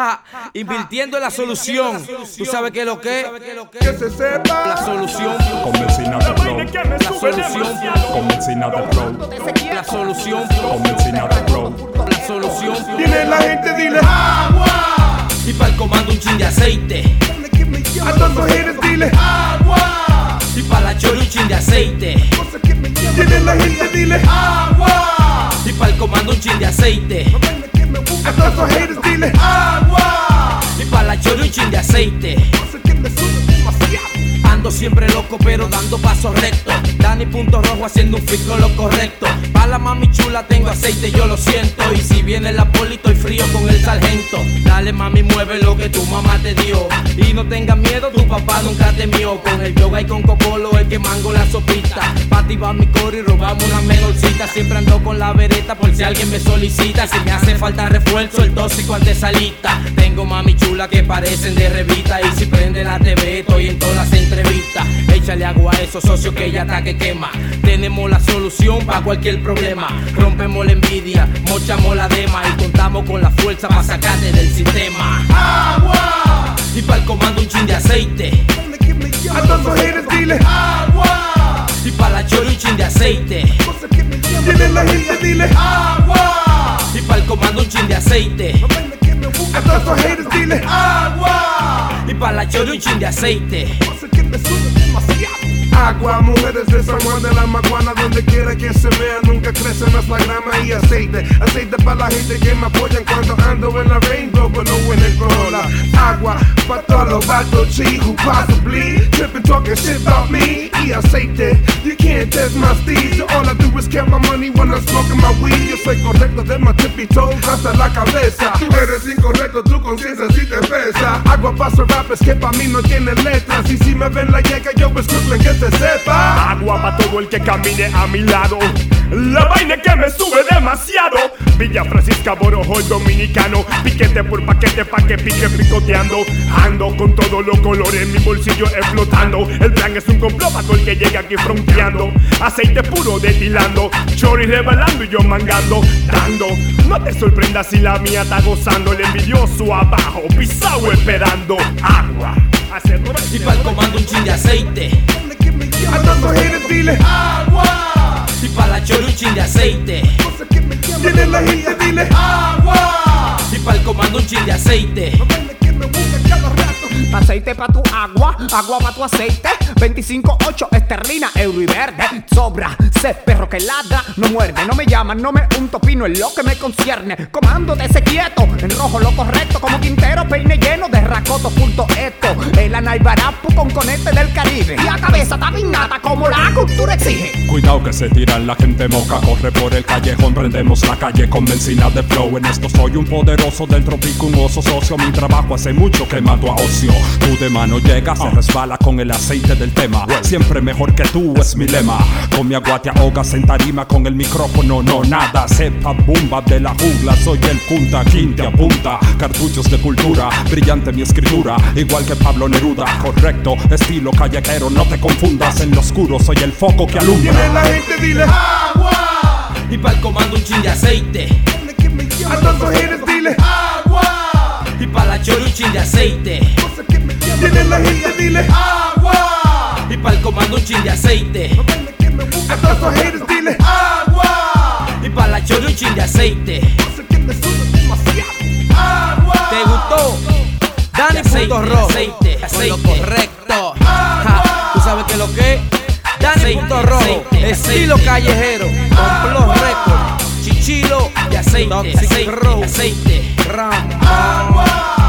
Ja, invirtiendo en la solución. Tú sabes que lo que Que se sepa. la solución, Con Messina de Flow. la solución, Con Messina de Flow. la solución, de Flow. la solución. Dile la gente, dile. Y para el comando un chin de aceite. A todos los haters, dile. Y para la chori un chin de aceite. Dile la gente, dile. Y para el comando un chin de aceite. A todos los haters, dile. Chori de aceite. Ando siempre loco, pero dando pasos rectos. Dani punto rojo haciendo un fit con lo correcto. Pa' la mami chula tengo aceite, yo lo siento. Y si viene la poli, estoy frío con el sargento. Dale mami, mueve lo que tu mamá te dio. Y no tengas miedo, tu papá nunca te mió. Con el yoga y con cocolo, el que mango la sopita. Pa' ti va mi coro y robamos una menorcita. Siempre ando con la vereta por si alguien me solicita. Si me hace falta refuerzo, el tóxico antesalita. Tengo mami chula que parecen de revista. Y si prende la TV, estoy en todas las entrevistas. Échale agua a esos socios que ya está que quema. Tenemos la solución para cualquier problema. Rompemos la envidia, mochamos la dema y contamos con la fuerza para sacarte del sistema. Agua. Y para el comando un chin de aceite. A todos los dile. Y para la chori un chin de aceite. Dile la gente, dile. Y para el comando un chin de aceite. A todos los haters, dile. Y para la chori un chin de aceite. Agua, mujeres de San Juan de la Maguana, donde quiera que se vea, nunca crece más la grama y aceite. Aceite para la gente que me apoyan cuando ando en la Rainbow, pero no en el Corolla. Agua, para todos los vatos G who possibly tripping, talking shit about me. Y aceite, you can't test my steez. So all I do is count my money when I'm smoking my weed. Yo soy correcto de my tippy toe hasta la cabeza. Tú eres incorrecto, tu conciencia Agua para esos rappers que pa' mí no tienen letras. Y si me ven la yeca, yo pues Brooklyn que te sepa. Agua para todo el que camine a mi lado. La vaina que me sube demasiado. Villa Francisca Borojo, dominicano. Piquete por paquete pa' que pique picoteando. Ando con todos los colores mi bolsillo explotando. El plan es un complot para todo el que llega aquí fronteando. Aceite puro destilando. Chori rebalando y yo mangando. Dando. No te sorprendas si la mía está gozando. El envidioso abajo, esperando. Agua. Y para el comando un chin de aceite. A dile. Y para la chori un chin de aceite. Dile la gente, dile. Y para el comando un chin de aceite. Aceite pa' tu agua, agua pa' tu aceite. 25.8 esterlina, euro y verde. Sobra, sé perro que ladra, no muerde. No me llaman, no me unto pino en lo que me concierne. Comando de ese quieto, en rojo lo correcto. Como Quintero, peine lleno de racoto punto esto. El anaibarapu con conete del Caribe. Y a cabeza tabinada como la cultura exige. Cuidado que se tiran la gente moca, corre por el callejón, prendemos la calle con benzina de flow. En esto soy un poderoso del trópico, un oso socio. Mi trabajo hace mucho que mato a ocio. Tú de mano llega, se resbala con el aceite del tema. Siempre mejor que tú es mi lema. Con mi agua te ahogas en tarima con el micrófono, no nada. Sepa bumba de la jungla, soy el punta, quinte apunta. Cartuchos de cultura, brillante mi escritura, igual que Pablo Neruda. Correcto, estilo callejero, no te confundas. En lo oscuro soy el foco que alumbra. Dile la gente, dile. Y para el comando un chin de aceite. A todos los haters, dile. Para chin de aceite. Dile la gente, dile. Y para el comando un chin de aceite. A todos los haters, dile. Y para la chori un chin de aceite. ¿Te gustó? Dani punto rojo. Aceite, aceite. Lo correcto. Ja, ¿Tú sabes que lo que? Dani punto rojo. Estilo callejero. Complot récord. Chichilo de aceite. Aceite. Aceite. Ram.